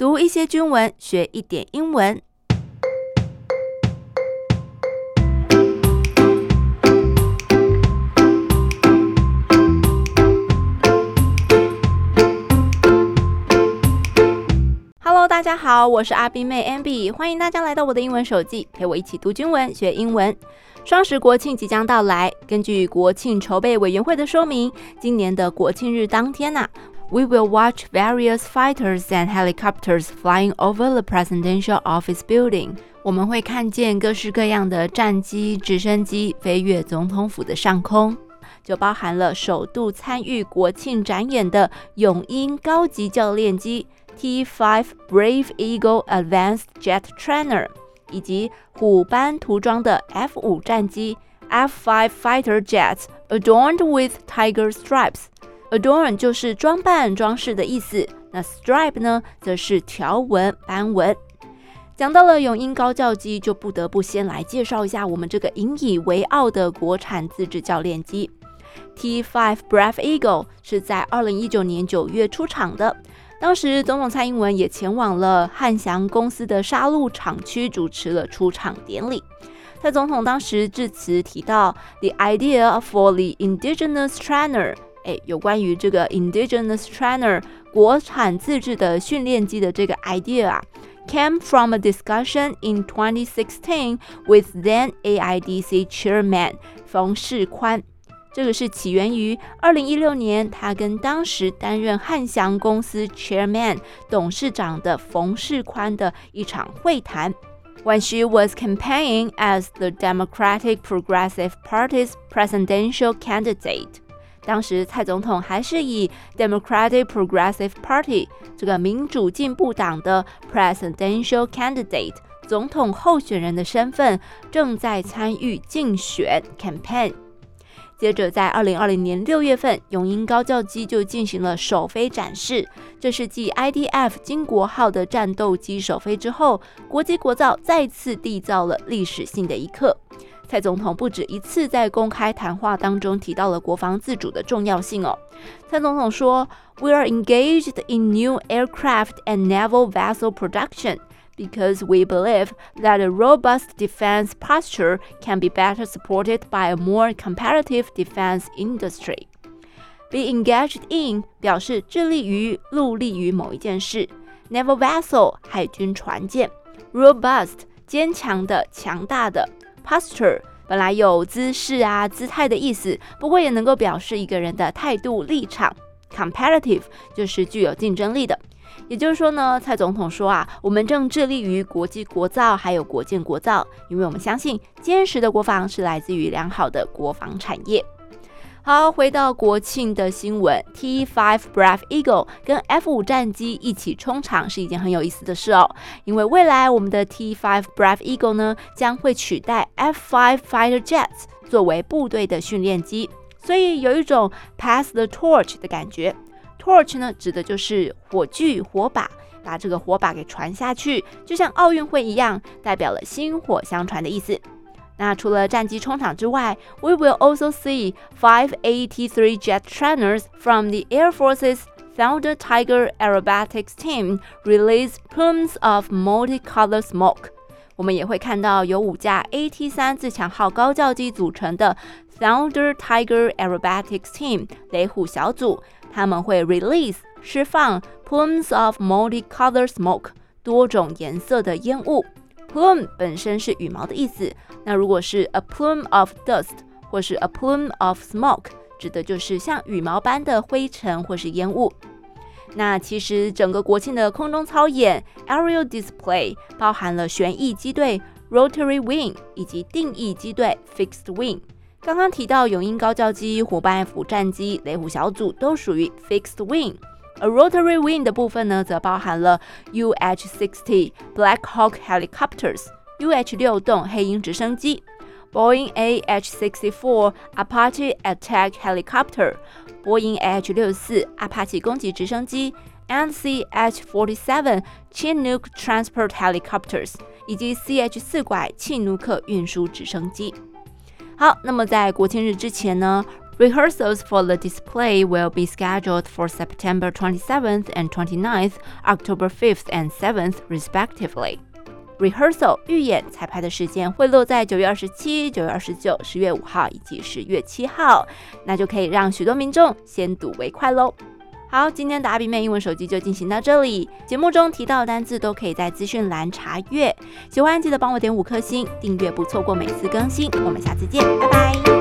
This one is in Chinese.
读一些军文，学一点英文。Hello，大家好，我是阿宾妹 a m b 欢迎大家来到我的英文手记，陪我一起读军文，学英文。双十国庆即将到来，根据国庆筹备委员会的说明，今年的国庆日当天呐、，We will watch various fighters and helicopters flying over the presidential office building。我们会看见各式各样的战机、直升机飞越总统府的上空，就包含了首度参与国庆展演的勇鹰高级教练机 T-5 Brave Eagle Advanced Jet Trainer。以及虎斑涂装的 F 五战机 F five fighter jets adorned with tiger stripes。 Adorn 就是装扮、装饰的意思，那 stripe 呢，则是条纹、斑纹。讲到了勇鹰高教机，就不得不先来介绍一下我们这个引以为傲的国产自制教练机 T five Brave Eagle，是在二零一九年九月出厂的。当时，总统蔡英文也前往了汉翔公司的沙鹿厂区，主持了出厂典礼。蔡总统当时致辞提到，The idea for the indigenous trainer，哎，有关于这个 indigenous trainer 国产自制的训练机的这个 idea 啊，came from a discussion in 2016 with then AIDC chairman 冯世宽。这个是起源于二零一六年，他跟当时担任汉翔公司 Chairman 董事长的冯世宽的一场会谈。When she was campaigning as the Democratic Progressive Party's presidential candidate， 当时蔡总统还是以 Democratic Progressive Party 这个民主进步党的 presidential candidate 总统候选人的身份，正在参与竞选 campaign。接着，在二零二零年六月份，永鹰高教机就进行了首飞展示。这是继 IDF 金国号的战斗机首飞之后，国机国造再次缔造了历史性的一刻。蔡总统不止一次在公开谈话当中提到了国防自主的重要性哦。蔡总统说：“We are engaged in new aircraft and naval vessel production。” Because we believe that a robust defense posture can be better supported by a more competitive defense industry. Be engaged in 表示致力于、努力于某一件事。Naval vessel 海军船舰。Robust 坚强的、强大的。 Posture 本来有姿势啊、姿态的意思，不过也能够表示一个人的态度、立场。Competitive 就是具有竞争力的。也就是说呢，蔡总统说啊，我们正致力于国际国造，还有国建国造，因为我们相信坚实的国防是来自于良好的国防产业。好，回到国庆的新闻，T5 Brave Eagle 跟 F5 战机一起冲场是一件很有意思的事哦，因为未来我们的 T5 Brave Eagle 呢将会取代 F5 Fighter Jets 作为部队的训练机，所以有一种 pass the torch 的感觉。Torch 呢，指的就是火炬、火把，把这个火把给传下去，就像奥运会一样，代表了薪火相传的意思。那除了战机冲场之外，We will also see five AT-3 jet trainers from the Air Force's Thunder Tiger Aerobatics Team release plumes of multicolored smoke。我们也会看到由五架 AT-3 自强号高教机组成的 Thunder Tiger Aerobatics Team 雷虎小组。他们会 release 释放 plumes of multicolored smoke 多种颜色的烟雾。Plume 本身是羽毛的意思，那如果是 a plume of dust 或是 a plume of smoke，指的就是像羽毛般的灰尘或是烟雾。那其实整个国庆的空中操演 aerial display 包含了旋翼机队 rotary wing 以及定翼机队 fixed wing。刚刚提到勇鹰高教机、虎斑 F 战机、雷虎小组都属于 fixed wing，A rotary wing 的部分呢，则包含了 UH-60 Black Hawk helicopters、UH 六洞黑鹰直升机、Boeing AH-64 Apache attack helicopter、波音 AH 六四阿帕奇攻击直升机、NC H47 Chinook transport helicopters 以及 CH 四拐契努克运输直升机。好，那么在国庆日之前呢 Rehearsals for the display will be scheduled for September 27th and 29th, October 5th and 7th, respectively. Rehearsal 预演彩排的时间会落在九月二十七、九月二十九、十月五号以及十月七号，那就可以让许多民众先睹为快喽。好，今天的阿比妹英文手机就进行到这里。节目中提到的单字都可以在资讯栏查阅。喜欢记得帮我点五颗星，订阅不错过每次更新。我们下次见，拜拜。